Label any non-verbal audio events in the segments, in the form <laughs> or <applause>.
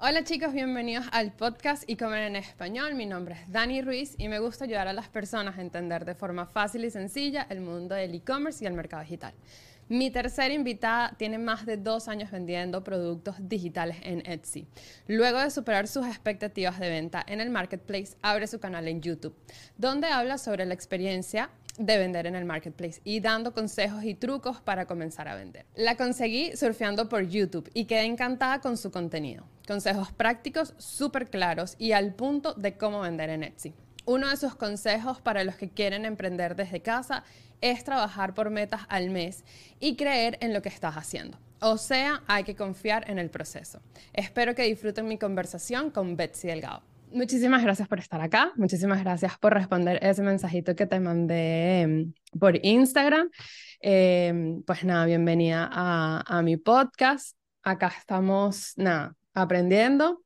Hola chicos, bienvenidos al podcast y comer en español. Mi nombre es Dani Ruiz y me gusta ayudar a las personas a entender de forma fácil y sencilla el mundo del e-commerce y el mercado digital. Mi tercera invitada tiene más de dos años vendiendo productos digitales en Etsy. Luego de superar sus expectativas de venta en el marketplace, abre su canal en YouTube, donde habla sobre la experiencia de vender en el marketplace y dando consejos y trucos para comenzar a vender. La conseguí surfeando por YouTube y quedé encantada con su contenido. Consejos prácticos súper claros y al punto de cómo vender en Etsy. Uno de sus consejos para los que quieren emprender desde casa es trabajar por metas al mes y creer en lo que estás haciendo. O sea, hay que confiar en el proceso. Espero que disfruten mi conversación con Betsy Delgado. Muchísimas gracias por estar acá. Muchísimas gracias por responder ese mensajito que te mandé em, por Instagram. Em, pues nada, bienvenida a, a, mi podcast. Acá estamos, nada, aprendiendo.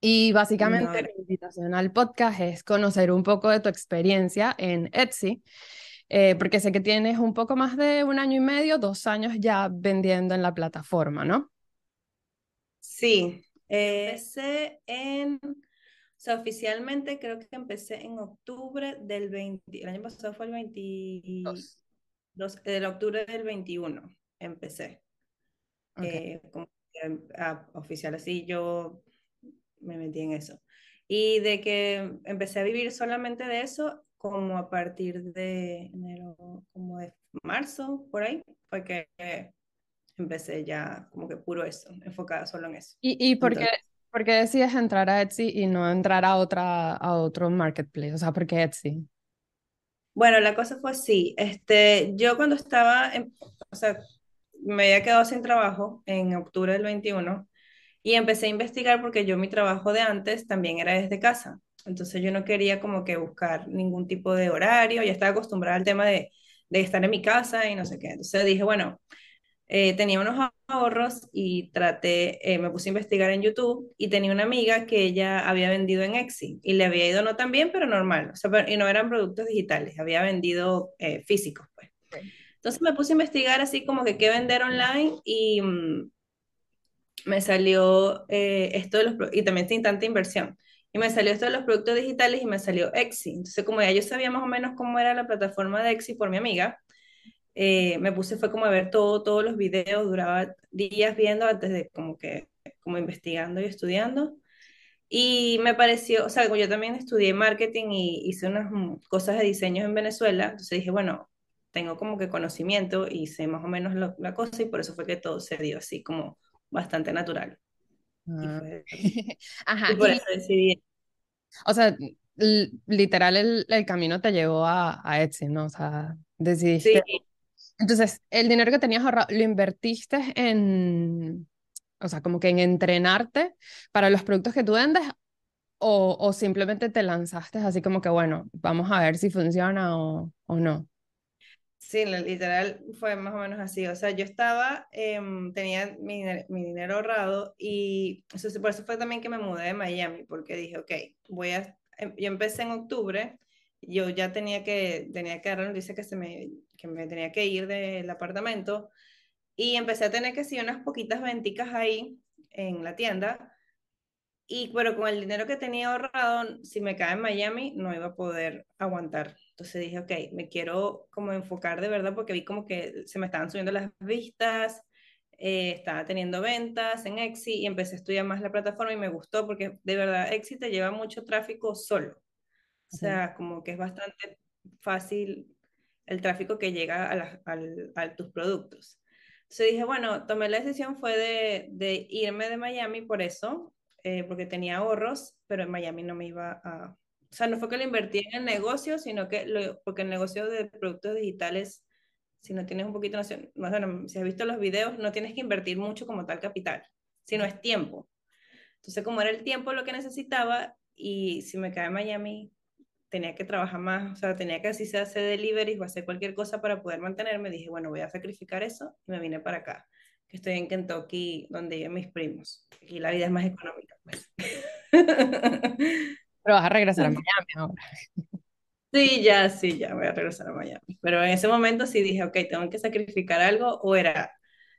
Y básicamente la invitación al podcast es conocer un poco de tu experiencia en Etsy, eh, porque sé que tienes un poco más de un año y medio, dos años ya vendiendo en la plataforma, ¿no? Sí, eh, en o sea, oficialmente creo que empecé en octubre del 20, el año pasado fue el 22, del octubre del 21 empecé. Eh, como oficial, así yo me metí en eso. Y de que empecé a vivir solamente de eso, como a partir de enero, como de marzo, por ahí, fue que empecé ya como que puro eso, enfocada solo en eso. ¿Y, y por qué? ¿Por qué decides entrar a Etsy y no entrar a, otra, a otro marketplace? O sea, ¿por qué Etsy? Bueno, la cosa fue así. Este, yo cuando estaba, o sea, me había quedado sin trabajo en octubre del 21 y empecé a investigar porque yo mi trabajo de antes también era desde casa. Entonces yo no quería como que buscar ningún tipo de horario, ya estaba acostumbrada al tema de, de estar en mi casa y no sé qué. Entonces dije, bueno, eh, tenía unos ahorros y traté, eh, me puse a investigar en YouTube y tenía una amiga que ella había vendido en Etsy y le había ido no tan bien, pero normal, o sea, y no eran productos digitales, había vendido eh, físicos, pues. Entonces me puse a investigar así como que qué vender online y mm, me salió esto de los, y también sin tanta inversión. Y me salió esto de los productos digitales y me salió Etsy. Entonces, como ya yo sabía más o menos cómo era la plataforma de Etsy por mi amiga, eh, me puse fue como a ver todo, todos los videos, duraba días viendo antes de como que, como investigando y estudiando. Y me pareció, o sea, yo también estudié marketing y hice unas mm, cosas de diseño en Venezuela, entonces dije, bueno, tengo como que conocimiento y sé más o menos la cosa y por eso fue que todo se dio así como bastante natural. Y, ah. <laughs> Ajá, y por eso decidí. O sea, literal el, el, camino te llevó a, a Etsy, ¿no? O sea, decidiste sí. Entonces, el dinero que tenías ahorrado, ¿lo invertiste en, o sea, como que en entrenarte para los productos que tú vendes o, o simplemente te lanzaste así como que, bueno, vamos a ver si funciona o, o no? Sí, literal fue más o menos así. O sea, yo estaba, em, tenía mi, mi, dinero ahorrado y eso, por eso fue también que me mudé de Miami, porque dije, ok, voy a, em, yo empecé en octubre, yo ya tenía que, tenía que dar noticia que se me que me tenía que ir del apartamento y empecé a tener que sí unas poquitas venticas ahí en la tienda y pero con el dinero que tenía ahorrado si me cae en Miami no iba a poder aguantar entonces dije ok me quiero como enfocar de verdad porque vi como que se me estaban subiendo las vistas eh, estaba teniendo ventas en Etsy y empecé a estudiar más la plataforma y me gustó porque de verdad Etsy te lleva mucho tráfico solo o sea, como que es bastante fácil el tráfico que llega a, tus productos. Entonces dije, bueno, tomé la decisión fue de, irme de Miami por eso, eh, porque tenía ahorros, pero en Miami no me iba a... O sea, no fue que lo invertí en el negocio, sino que lo, porque el negocio de productos digitales, si no tienes un poquito, no bueno, si has visto los videos, no tienes que invertir mucho como tal capital, sino es tiempo. Entonces, como era el tiempo lo que necesitaba, y si me cae en Miami, tenía que trabajar más, o sea, tenía que así se hacer delivery o hacer cualquier cosa para poder mantenerme, dije, bueno, voy a sacrificar eso y me vine para acá, que estoy en Kentucky, donde viven mis primos. Aquí la vida es más económica, pues. <laughs> Pero vas a regresar a Miami ahora. Sí, ya, sí, ya voy a regresar a Miami. Pero en ese momento sí dije, ok, tengo que sacrificar algo o era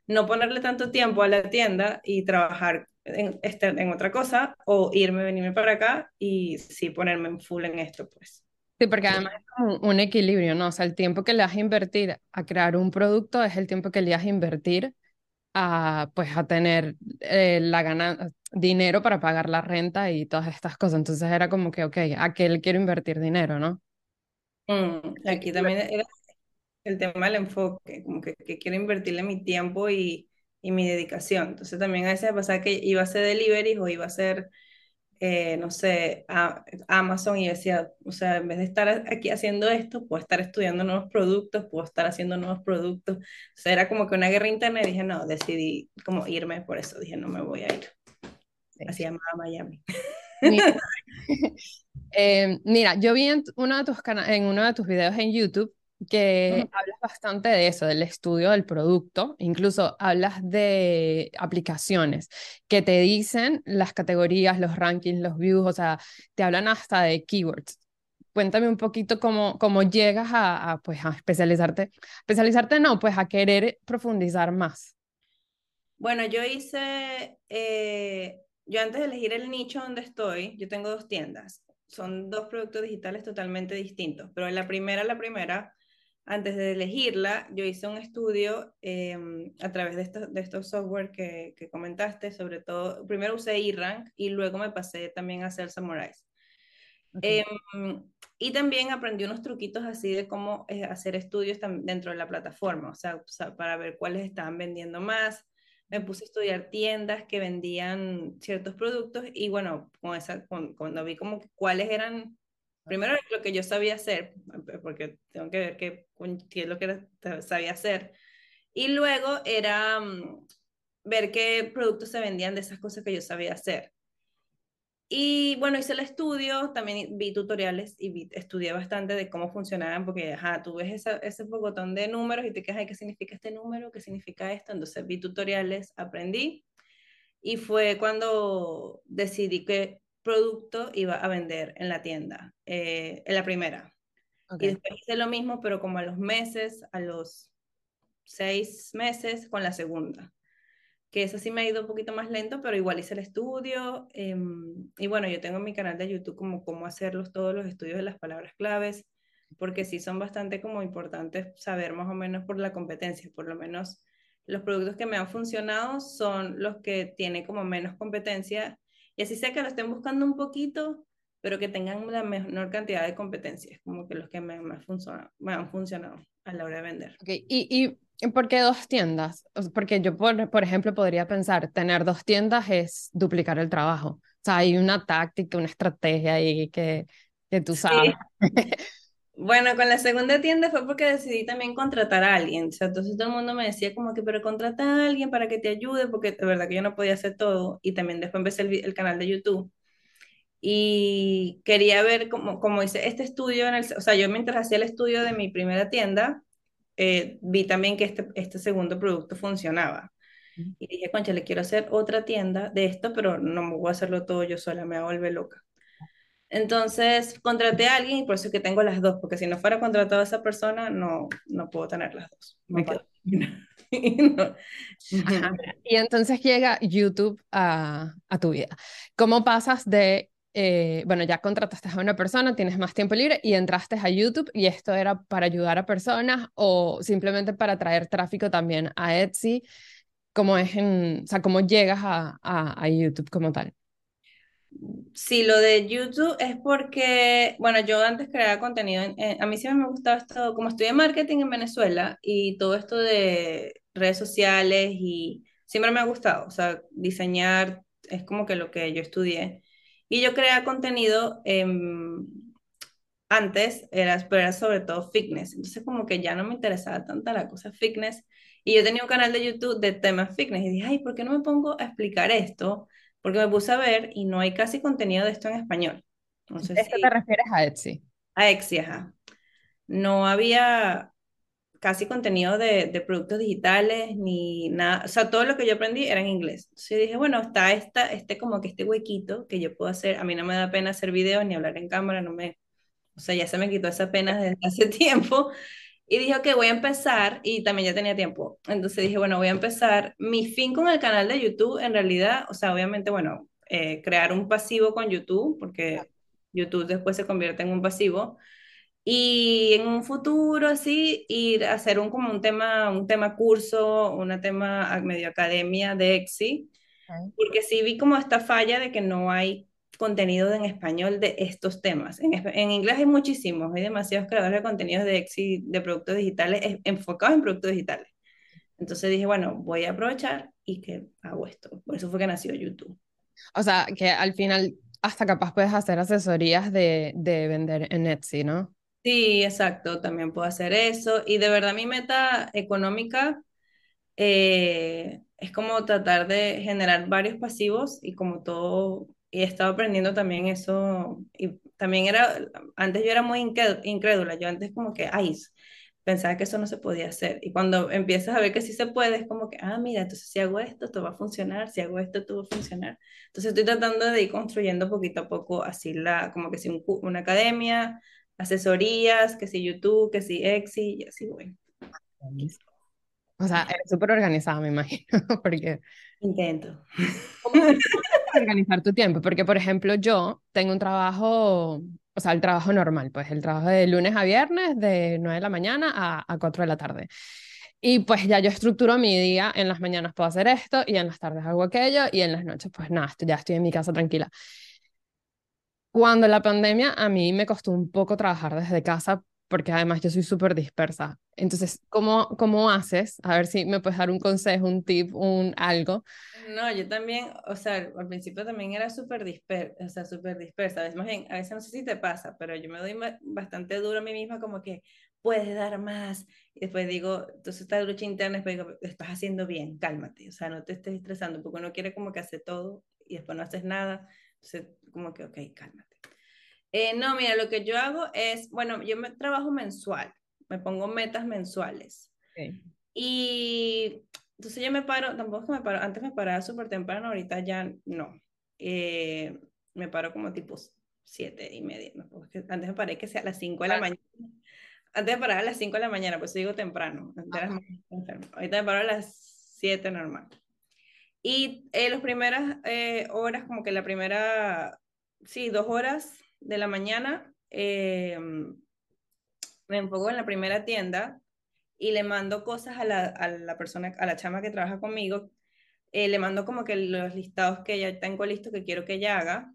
no ponerle tanto tiempo a la tienda y trabajar en, estar en otra cosa o irme, venirme para acá y sí ponerme en full en esto, pues. Sí, porque además es como un equilibrio, ¿no? O sea, el tiempo que le vas a invertir a crear un producto es el tiempo que le vas a invertir a, pues, a tener eh, la gana, dinero para pagar la renta y todas estas cosas. Entonces era como que, ok, ¿a qué le quiero invertir dinero, no? Mm, aquí también era el tema del enfoque, como que, que quiero invertirle mi tiempo y, y, mi dedicación. Entonces también a veces pasaba que iba a hacer delivery o iba a hacer, eh, no sé, a, Amazon y decía, o sea, en vez de estar aquí haciendo esto, puedo estar estudiando nuevos productos, puedo estar haciendo nuevos productos. O sea, era como que una guerra interna y dije, no, decidí como irme por eso, dije, no me voy a ir. Así llamaba Miami. Mira, <laughs> <laughs> eh, mira, yo vi en uno de tus en uno de tus videos en YouTube que hablas bastante de eso, del estudio del producto, incluso hablas de aplicaciones que te dicen las categorías, los rankings, los views, o sea, te hablan hasta de keywords. Cuéntame un poquito cómo, cómo llegas a, pues, a especializarte. Especializarte no, pues a querer profundizar más. Bueno, yo hice, eh, yo antes de elegir el nicho donde estoy, yo tengo dos tiendas. Son dos productos digitales totalmente distintos, pero la primera, la primera, antes de elegirla, yo hice un estudio em, a través de, estos, de estos software que, que, comentaste, sobre todo, primero usé eRank y luego me pasé también a hacer Summarize. Em, y también aprendí unos truquitos así de cómo eh, hacer estudios dentro de la plataforma, o sea, o sea, para ver cuáles estaban vendiendo más. Me puse a estudiar tiendas que vendían ciertos productos y bueno, con esa, cuando vi como cuáles eran Primero lo que yo sabía hacer, porque tengo que ver qué, qué es lo que sabía hacer. Y luego era mm, ver qué productos se vendían de esas cosas que yo sabía hacer. Y bueno, hice el estudio, también vi tutoriales y vi, estudié bastante de cómo funcionaban, porque ajá, tú ves esa, ese botón de números y te quedas, ¿qué significa este número? ¿Qué significa esto? Entonces vi tutoriales, aprendí. Y fue cuando decidí que producto iba a vender en la tienda, eh, en la primera. Y después hice lo mismo, pero como a los meses, a los seis meses con la segunda. Que eso sí me ha ido un poquito más lento, pero igual hice el estudio. Em, y bueno, yo tengo en mi canal de YouTube como cómo hacerlos todos los estudios de las palabras claves, porque sí son bastante como importantes saber más o menos por la competencia, por lo menos los productos que me han funcionado son los que tienen como menos competencia y así sea que lo estén buscando un poquito, pero que tengan la menor cantidad de competencias, como que los que me, me, funcionado, me han funcionado a la hora de vender. Okay. ¿Y, ¿Y por qué dos tiendas? Porque yo, por, por ejemplo, podría pensar, tener dos tiendas es duplicar el trabajo. O sea, hay una táctica, una estrategia ahí que, que tú sabes. <laughs> Bueno, con la segunda tienda fue porque decidí también contratar a alguien. O sea, entonces todo el mundo me decía como que, pero contrata a alguien para que te ayude, porque de verdad que yo no podía hacer todo. Y también después empecé el, el canal de YouTube. Y quería ver cómo, cómo hice este estudio, en el, o sea, yo mientras hacía el estudio de mi primera tienda, eh, vi también que este, este segundo producto funcionaba. Y dije, concha, le quiero hacer otra tienda de esto, pero no me voy a hacerlo todo yo sola, me voy a volver loca. Entonces contraté a alguien y por eso es que tengo las dos, porque si no fuera contratado a esa persona, no, no puedo tener las dos. Me quedo. <laughs> y entonces llega YouTube a, a, tu vida. ¿Cómo pasas de, eh, bueno, ya contrataste a una persona, tienes más tiempo libre y entraste a YouTube y esto era para ayudar a personas o simplemente para traer tráfico también a Etsy? ¿Cómo es en, o sea, cómo llegas a, a, a YouTube como tal? Sí, lo de YouTube es porque, bueno, yo antes creaba contenido, a mí siempre me gustaba esto, como estudié marketing en Venezuela y todo esto de redes sociales y siempre me ha gustado, o sea, diseñar es como que lo que yo estudié. Y yo creaba contenido antes, era, pero era sobre todo fitness, entonces como que ya no me interesaba tanta la cosa fitness. Y yo tenía un canal de YouTube de temas fitness y dije, ay, ¿por qué no me pongo a explicar esto? Porque me puse a ver y no hay casi contenido de esto en español. No sé si... te refieres a Etsy? A Etsy, ajá. No había casi contenido de, de, productos digitales ni nada, o sea, todo lo que yo aprendí era en inglés. Entonces dije, bueno, está esta, este como que este huequito que yo puedo hacer, a mí no me da pena hacer videos ni hablar en cámara, no me, o sea, ya se me quitó esa pena desde hace <laughs> tiempo. Y dije, ok, voy a empezar, y también ya tenía tiempo. Entonces dije, bueno, voy a empezar. Mi fin con el canal de YouTube, en realidad, o sea, obviamente, bueno, eh, crear un pasivo con YouTube, porque YouTube después se convierte en un pasivo. Y en un futuro, así, ir a hacer un, como un tema, un tema curso, una tema medio academia de EXI, porque sí vi como esta falla de que no hay contenido en español de estos temas. En, en, inglés hay muchísimos, hay demasiados creadores de contenidos de EXI, de productos digitales, enfocados en productos digitales. Entonces dije, bueno, voy a aprovechar y que hago esto. Por eso fue que nació YouTube. O sea, que al final hasta capaz puedes hacer asesorías de, de vender en Etsy, ¿no? Sí, exacto, también puedo hacer eso. Y de verdad mi meta económica eh, es como tratar de generar varios pasivos y como todo y he estado aprendiendo también eso, y también era, antes yo era muy incrédula, yo antes como que, ay, pensaba que eso no se podía hacer, y cuando empiezas a ver que sí se puede, es como que, ah, mira, entonces si hago esto, esto va a funcionar, si hago esto, esto va a funcionar. Entonces estoy tratando de ir construyendo poquito a poco así la, como que si una academia, asesorías, que si YouTube, que si Exi, y así voy. O sea, eres súper organizada, me imagino, <laughs> porque... Intento. organizar tu tiempo? Porque, por ejemplo, yo tengo un trabajo, o sea, el trabajo normal, pues el trabajo de lunes a viernes, de 9 de la mañana a, a 4 de la tarde. Y pues ya yo estructuro mi día, en las mañanas puedo hacer esto y en las tardes hago aquello y en las noches pues nada, ya estoy en mi casa tranquila. Cuando la pandemia a mí me costó un poco trabajar desde casa porque además yo soy súper dispersa. Entonces, ¿cómo, ¿cómo haces? A ver si me puedes dar un consejo, un tip, un algo. No, yo también, o sea, al principio también era súper dispersa, o sea, dispersa. A veces, más bien, a veces no sé si te pasa, pero yo me doy bastante duro a mí misma como que puedes dar más. Y después digo, entonces esta lucha interna, después digo, estás haciendo bien, cálmate, o sea, no te estés estresando, porque uno quiere como que hace todo y después no haces nada. Entonces, como que, ok, cálmate. Eh, no, mira, lo que yo hago es, bueno, yo me trabajo mensual, me pongo metas mensuales. Y entonces yo me paro, tampoco es que me paro, antes me paraba súper temprano, ahorita ya no. Eh, me paro como tipo siete y media, antes me paré que sea a las 5 de la mañana. Antes me paraba a las 5 de la mañana, pues digo temprano. Ahorita me paro a las 7 normal. Y eh, las primeras horas, como que la primera, sí, dos horas de la mañana eh, me enfoco en la primera tienda y le mando cosas a la, a la persona, a la chama que trabaja conmigo, eh, le mando como que los listados que ya tengo listos que quiero que ella haga.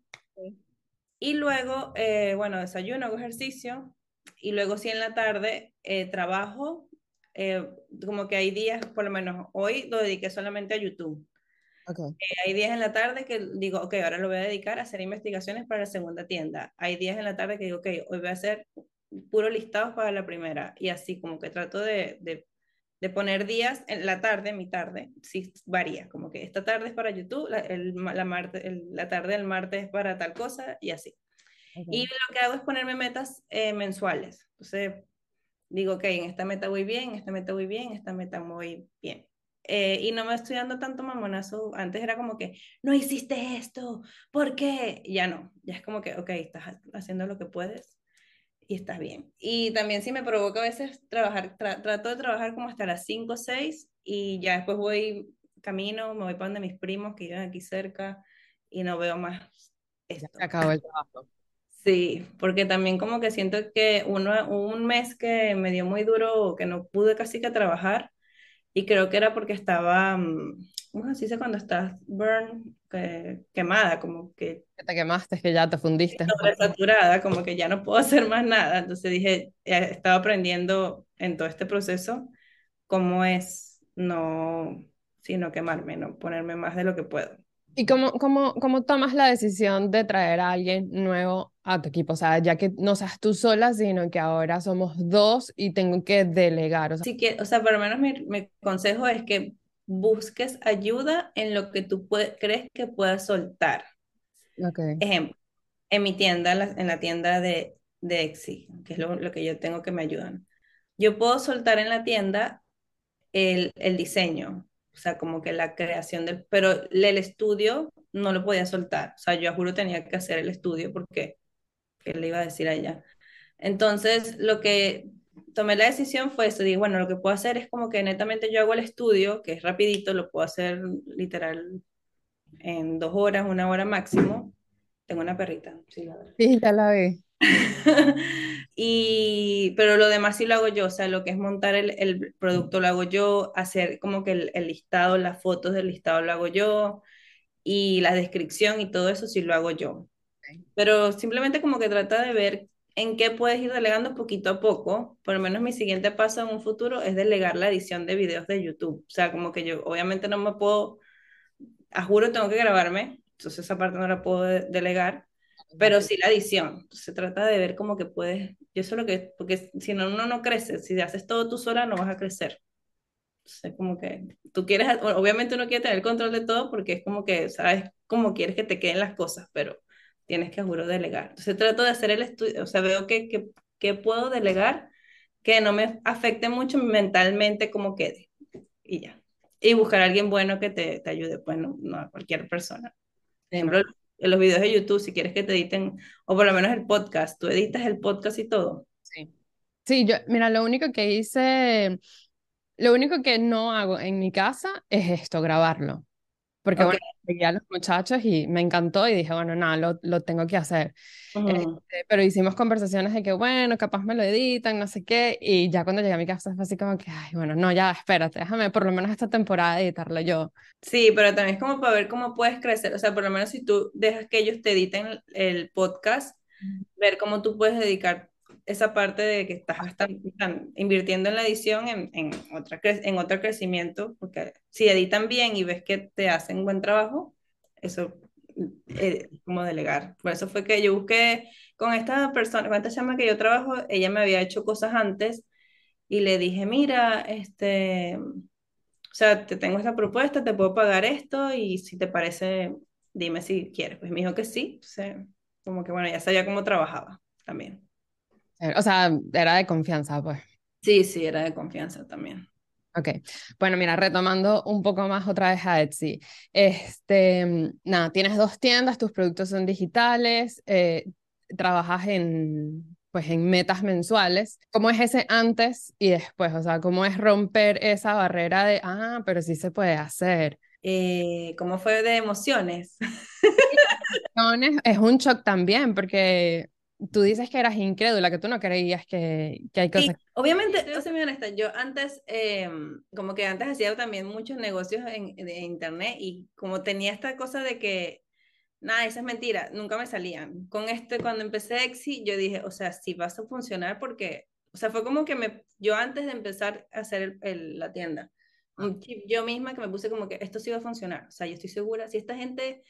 Y luego, eh, bueno, desayuno, hago ejercicio y luego si en la tarde trabajo, como que hay días, por lo menos hoy lo dediqué solamente a YouTube. Okay. Eh, hay días en la tarde que digo, ok, ahora lo voy a dedicar a hacer investigaciones para la segunda tienda. Hay días en la tarde que digo, ok, hoy voy a hacer puro listados para la primera. Y así como que trato de, de, de poner días en la tarde, mi tarde, sí varía, como que esta tarde es para YouTube, la, el, la, marte, la tarde del martes es para tal cosa y así. Y lo que hago es ponerme metas eh, mensuales. Entonces, digo, ok, en esta meta voy bien, en esta meta voy bien, en esta meta voy bien. Eh, y no me estoy dando tanto mamonazo. Antes era como que, no hiciste esto, ¿por qué? Ya no, ya es como que, ok, estás haciendo lo que puedes y estás bien. Y también sí me provoca a veces trabajar, trato de trabajar como hasta las 5 o 6 y ya después voy camino, me voy para donde mis primos que viven aquí cerca y no veo más esto. Ya acabó el trabajo. Sí, porque también como que siento que uno, un mes que me dio muy duro, que no pude casi que trabajar, y creo que era porque estaba, mm, ¿cómo se dice cuando estás burn, quemada, como que... Que te quemaste, que ya te fundiste. Saturada, como que ya no puedo <laughs> hacer más nada. Entonces dije, estaba aprendiendo en todo este proceso cómo es no, sino quemarme, no ponerme más de lo que puedo. ¿Y cómo, cómo, cómo tomas la decisión de traer a alguien nuevo a tu equipo? O sea, ya que no seas tú sola, sino que ahora somos dos y tengo que delegar. O sea, Así que, o sea, por lo menos mi, mi consejo es que busques ayuda en lo que tú crees que puedas soltar. Okay. Ejemplo, en mi tienda, en la tienda de, de Exi, que es lo, lo, que yo tengo que me ayudan. Yo puedo soltar en la tienda el, el diseño, o sea, como que la creación del, pero el estudio no lo podía soltar, o sea, yo juro tenía que hacer el estudio porque, ¿qué le iba a decir a ella? Entonces, lo que tomé la decisión fue eso, dije, bueno, lo que puedo hacer es como que netamente yo hago el estudio, que es rapidito, lo puedo hacer literal en dos horas, una hora máximo. Tengo una perrita, sí, la verdad. Sí, ya la vi. <laughs> y, pero lo demás sí lo hago yo, o sea, lo que es montar el, el producto lo hago yo, hacer como que el, el, listado, las fotos del listado lo hago yo, y la descripción y todo eso sí lo hago yo. Pero simplemente como que trata de ver en qué puedes ir delegando poquito a poco. Por lo menos mi siguiente paso en un futuro es delegar la edición de videos de YouTube. O sea, como que yo obviamente no me puedo, a juro tengo que grabarme, entonces esa parte no la puedo delegar, pero sí la edición. Se trata de ver cómo que puedes, yo sé lo que, porque si no, uno no crece, si haces todo tú sola no vas a crecer. Entonces, como que tú quieres, obviamente uno quiere tener el control de todo porque es como que sabes cómo quieres que te queden las cosas, pero tienes que, juro, delegar. Entonces trato de hacer el estudio, o sea, veo que, que, que puedo delegar que no me afecte mucho mentalmente como quede. Y ya. Y buscar a alguien bueno que te, te ayude, pues no, no, a cualquier persona. Por ejemplo, en los videos de YouTube, si quieres que te editen, o por lo menos el podcast, tú editas el podcast y todo. Sí. Sí, yo, mira, lo único que hice, lo único que no hago en mi casa es esto, grabarlo. Porque bueno, llegué a los muchachos y me encantó y dije, bueno, nada, lo, lo tengo que hacer. Este, pero hicimos conversaciones de que, bueno, capaz me lo editan, no sé qué, y ya cuando llegué a mi casa fue así como que, ay, bueno, no, ya, espérate, déjame por lo menos esta temporada editarlo yo. Sí, pero también es como para ver cómo puedes crecer, o sea, por lo menos si tú dejas que ellos te editen el podcast, ver cómo tú puedes dedicar esa parte de que estás, invirtiendo en la edición en, en, otra, en otro crecimiento, porque si editan bien y ves que te hacen buen trabajo, eso es como delegar. Por eso fue que yo busqué con esta persona, con esta que yo trabajo, ella me había hecho cosas antes y le dije, mira, este, o sea, te tengo esta propuesta, te puedo pagar esto y si te parece, dime si quieres. Pues me dijo que sí, como que bueno, ya sabía cómo trabajaba también. O sea, era de confianza, pues. Sí, sí, era de confianza también. Ok, bueno, mira, retomando un poco más otra vez a Etsy. Este, nada, tienes dos tiendas, tus productos son digitales, eh, trabajas en, pues, en metas mensuales. ¿Cómo es ese antes y después? O sea, ¿cómo es romper esa barrera de, ah, pero sí se puede hacer? Eh, ¿Cómo fue de emociones? es un shock también, porque tú dices que eras incrédula, que tú no creías que, que hay cosas. Sí, obviamente, yo soy muy honesta, yo antes, em, como que antes hacía también muchos negocios en, internet y como tenía esta cosa de que, nada, esa es mentira, nunca me salían. Con este, cuando empecé Exi, yo dije, o sea, si vas a funcionar porque, o sea, fue como que me, yo antes de empezar a hacer el, la tienda, yo misma que me puse como que esto sí va a funcionar, o sea, yo estoy segura, si esta gente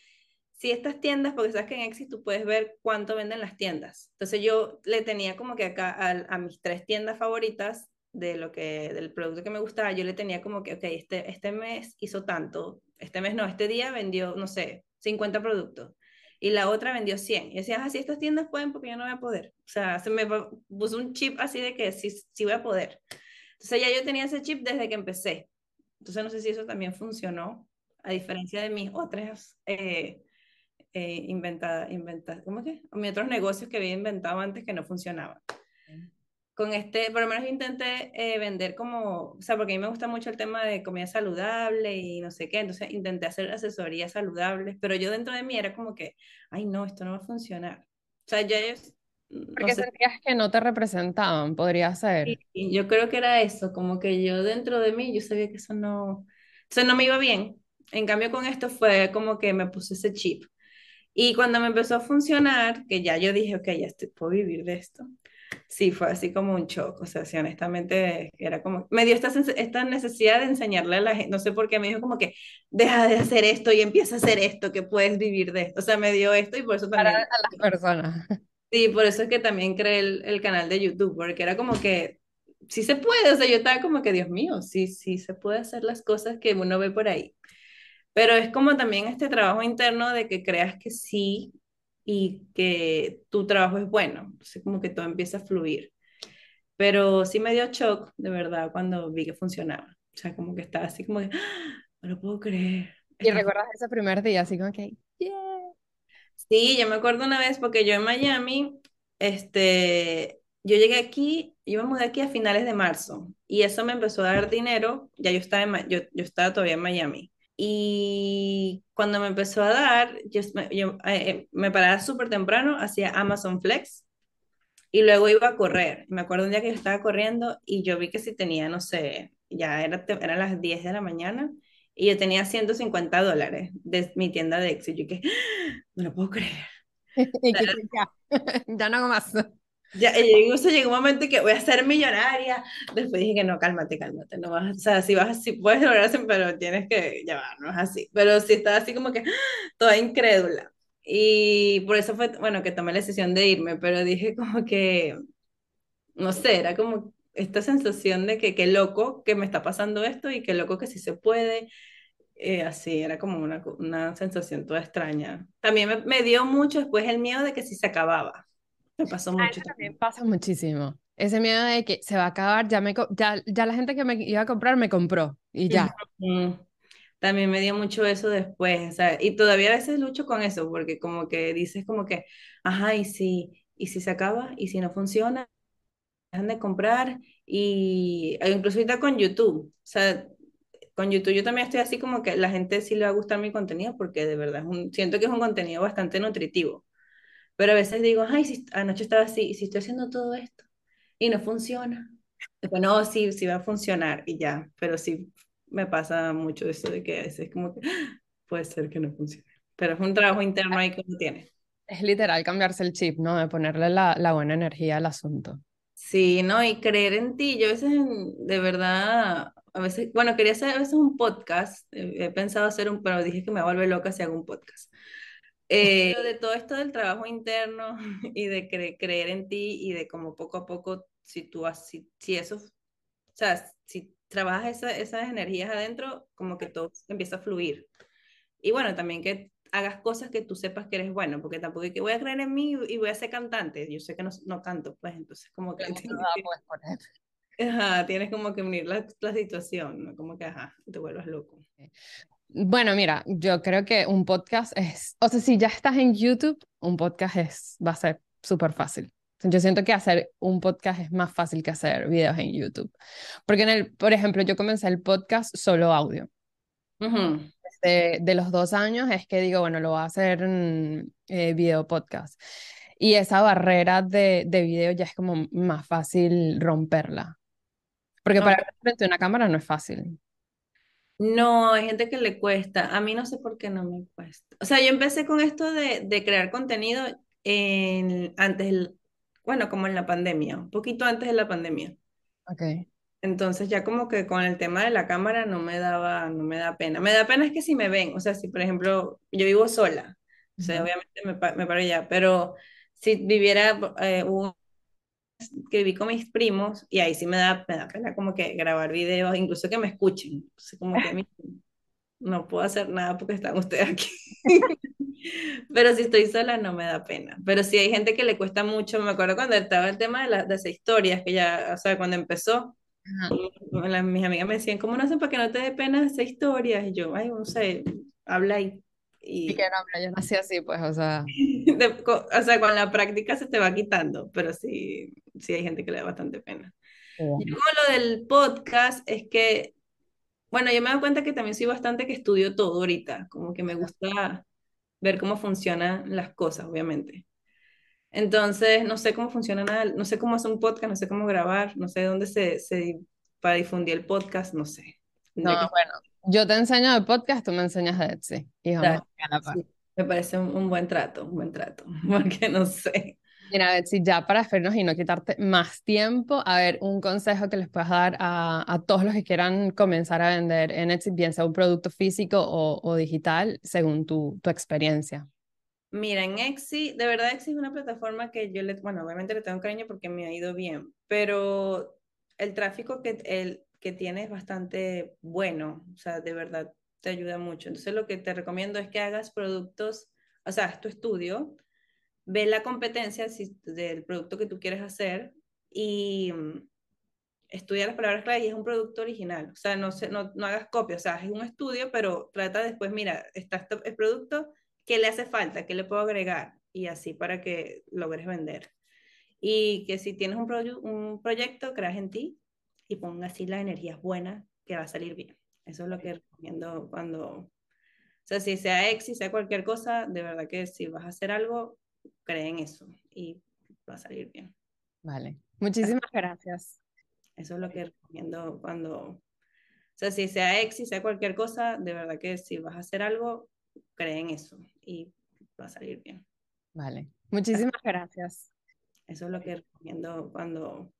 si estas tiendas, porque sabes que en Exit tú puedes ver cuánto venden las tiendas. Entonces yo le tenía como que acá a, mis tres tiendas favoritas de lo que del producto que me gustaba, yo le tenía como que, ok, este, este mes hizo tanto, este mes no, este día vendió, no sé, 50 productos. Y la otra vendió 100. Y decía, así ah, estas tiendas pueden porque yo no voy a poder. O sea, se me puso un chip así de que sí, sí voy a poder. Entonces ya yo tenía ese chip desde que empecé. Entonces no sé si eso también funcionó, a diferencia de mis otras eh, eh, inventada, inventada, ¿cómo que? Mis otros negocios que había inventado antes que no funcionaban. Con este, por lo menos intenté eh, vender como, o sea, porque a mí me gusta mucho el tema de comida saludable y no sé qué, entonces intenté hacer asesorías saludables, pero yo dentro de mí era como que, ay no, esto no va a funcionar. O sea, ya ellos... Porque sentías que no te representaban, podría ser. y yo creo que era eso, como que yo dentro de mí, yo sabía que eso no, eso no me iba bien. En cambio con esto fue como que me puse ese chip. Y cuando me empezó a funcionar, que ya yo dije, ok, ya estoy, puedo vivir de esto. Sí, fue así como un shock, o sea, sí, honestamente era como, me dio esta, esta necesidad de enseñarle a la gente, no sé por qué, me dijo como que, deja de hacer esto y empieza a hacer esto, que puedes vivir de esto, o sea, me dio esto y por eso también... Para a las personas. <laughs> Sí, por eso es que también creé el, el canal de YouTube, porque era como que, sí se puede, o sea, yo estaba como que, Dios mío, sí, sí se puede hacer las cosas que uno ve por ahí. Pero es como también este trabajo interno de que creas que sí y que tu trabajo es bueno. Entonces como que todo empieza a fluir. Pero sí me dio shock, de verdad, cuando vi que funcionaba. O sea, como que estaba así como de, ¡Ah! no lo puedo creer. ¿Y recuerdas ese primer día, así como que, Sí, yo me acuerdo una vez porque yo en Miami, este, yo llegué aquí yo me mudé aquí a finales de marzo y eso me empezó a dar dinero, ya yo estaba, en, yo, yo estaba todavía en Miami. Y cuando me empezó a dar, yo, yo eh, me paraba súper temprano, hacía Amazon Flex y luego iba a correr. Me acuerdo un día que yo estaba corriendo y yo vi que si tenía, no sé, ya era, eran las 10 de la mañana y yo tenía 150 dólares de mi tienda de Etsy. Yo que, ¡Ah! no lo puedo creer. <laughs> ya, <laughs> ya no hago más. Ya, incluso llegó un momento que voy a ser millonaria. Después dije que no, cálmate, cálmate. No vas, o sea, si vas, si puedes lograrse, pero tienes que llevar, no es así. Pero sí estaba así como que <gasps> toda incrédula. Y por eso fue, bueno, que tomé la decisión de irme, pero dije como que, no sé, era como esta sensación de que qué loco que me está pasando esto y qué loco que sí se puede. Eh, así, era como una, una sensación toda extraña. También me, me dio mucho después el miedo de que si se acababa me <laughs> pasó mucho. también pasa muchísimo. Ese miedo de que se va a acabar, ya, me, ya, ya la gente que me iba a comprar me compró y ya. También me dio mucho eso después, y todavía a veces lucho con eso, porque como que dices como que, ajá, y si, y si se acaba, y si no funciona, dejan de comprar, y e incluso ahorita con YouTube, o sea, con YouTube yo también estoy así como que la gente sí le va a gustar mi contenido, porque de verdad siento que es un contenido bastante nutritivo. Pero a veces digo, ay, si, anoche estaba así, y si estoy haciendo todo esto y no funciona. Después, no, sí, sí va a funcionar y ya, pero sí me pasa mucho eso de que a veces como que puede ser que no funcione. Pero es un trabajo interno ahí que uno tiene. Es literal cambiarse el chip, ¿no? De ponerle la, la buena energía al asunto. Sí, ¿no? Y creer en ti. Yo a veces, de verdad, a veces, bueno, quería hacer a veces un podcast. He, pensado hacer un, pero dije que me vuelve loca si hago un podcast. Eh, de todo esto del trabajo interno <laughs> y de creer en ti y de como poco a poco, si tú si, si eso, o sea, si trabajas esa, esas energías adentro, como que todo empieza a fluir. Y bueno, también que hagas cosas que tú sepas que eres bueno, porque tampoco es que voy a creer en mí y voy a ser cantante. Yo sé que no, no canto, pues entonces como que... <laughs> Ajá, tienes como que unir la, la situación, ¿no? como que, ajá, te vuelvas loco. Bueno, mira, yo creo que un podcast es, o sea, si ya estás en YouTube, un podcast es, va a ser súper fácil. Yo siento que hacer un podcast es más fácil que hacer videos en YouTube. Porque en el, por ejemplo, yo comencé el podcast solo audio. de, los dos años es que digo, bueno, lo voy a hacer en eh, video podcast. Y esa barrera de, de video ya es como más fácil romperla. Porque para frente a una cámara no es fácil. No, hay gente que le cuesta. A mí no sé por qué no me cuesta. O sea, yo empecé con esto de, de crear contenido en, antes, bueno, como en la pandemia, un poquito antes de la pandemia. Ok. Entonces ya como que con el tema de la cámara no me daba, no me da pena. Me da pena es que si me ven, o sea, si por ejemplo yo vivo sola, o sea, obviamente me, me paro ya, pero si viviera eh, un que con mis primos y ahí sí me da, me da pena como que grabar videos, incluso que me escuchen. como que <laughs> no puedo hacer nada porque están ustedes aquí. <laughs> Pero si estoy sola no me da pena. Pero si hay gente que le cuesta mucho, me acuerdo cuando estaba el tema de, las de esas historias, que ya, o sea, cuando empezó, mis amigas me decían, ¿cómo no hacen para que no te dé pena esas historias? Y yo, ay, no sé, habla ahí. Y, que no, yo nací así, pues, o sea. <laughs> o sea, con la práctica se te va quitando, pero sí, sí hay gente que le da bastante pena. Y como lo del podcast es que, bueno, yo me doy cuenta que también soy bastante que estudio todo ahorita, como que me gusta ver cómo funcionan las cosas, obviamente. Entonces, no sé cómo funciona nada, no sé cómo hacer un podcast, no sé cómo grabar, no sé dónde se, se para difundir el podcast, no sé. No, bueno, yo te enseño de podcast, tú me enseñas de Etsy. me parece un, buen trato, un buen trato, <laughs> porque no sé. Mira, Betsy, ya para hacernos y no quitarte más tiempo, a ver, un consejo que les puedas dar a, a todos los que quieran comenzar a vender en Etsy, bien sea un producto físico o, o digital, según tu, tu, experiencia. Mira, en Etsy, de verdad Etsy es una plataforma que yo le, bueno, obviamente le tengo cariño porque me ha ido bien, pero el tráfico que, el, que tiene es bastante bueno, o sea, de verdad te ayuda mucho. Entonces lo que te recomiendo es que hagas productos, o sea, haz tu estudio, ve la competencia del producto que tú quieres hacer y mm, estudia las palabras clave y es un producto original. O sea, no, no, no hagas copia, o sea, es un estudio, pero trata después, mira, está este, el producto, ¿qué le hace falta? ¿Qué le puedo agregar? Y así para que logres vender. Y que si tienes un, un proyecto, creas en ti y ponga así las energías buenas que va a salir bien. Eso es lo que recomiendo cuando, o sea, si sea ex, si sea cualquier cosa, de verdad que si vas a hacer algo, cree en eso y va a salir bien. Vale, muchísimas gracias. Eso es lo que recomiendo cuando, o sea, si sea ex, si sea cualquier cosa, de verdad que si vas a hacer algo, cree en eso y va a salir bien. Vale, muchísimas gracias. Eso es lo que recomiendo cuando, o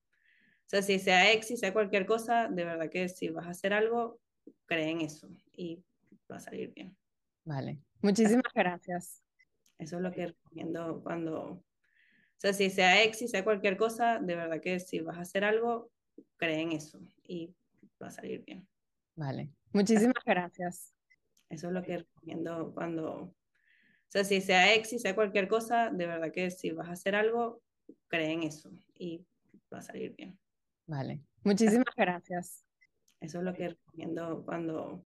sea, si sea ex, si sea cualquier cosa, de verdad que si vas a hacer algo, cree en eso y va a salir bien. Vale, muchísimas gracias. Eso es lo que recomiendo cuando, o sea, si sea ex, si sea cualquier cosa, de verdad que si vas a hacer algo, cree en eso y va a salir bien. Vale, muchísimas gracias. Eso es lo que recomiendo cuando, o sea, si sea ex, si sea cualquier cosa, de verdad que si vas a hacer algo, cree en eso y va a salir bien. Vale, muchísimas gracias. Eso es lo que recomiendo cuando,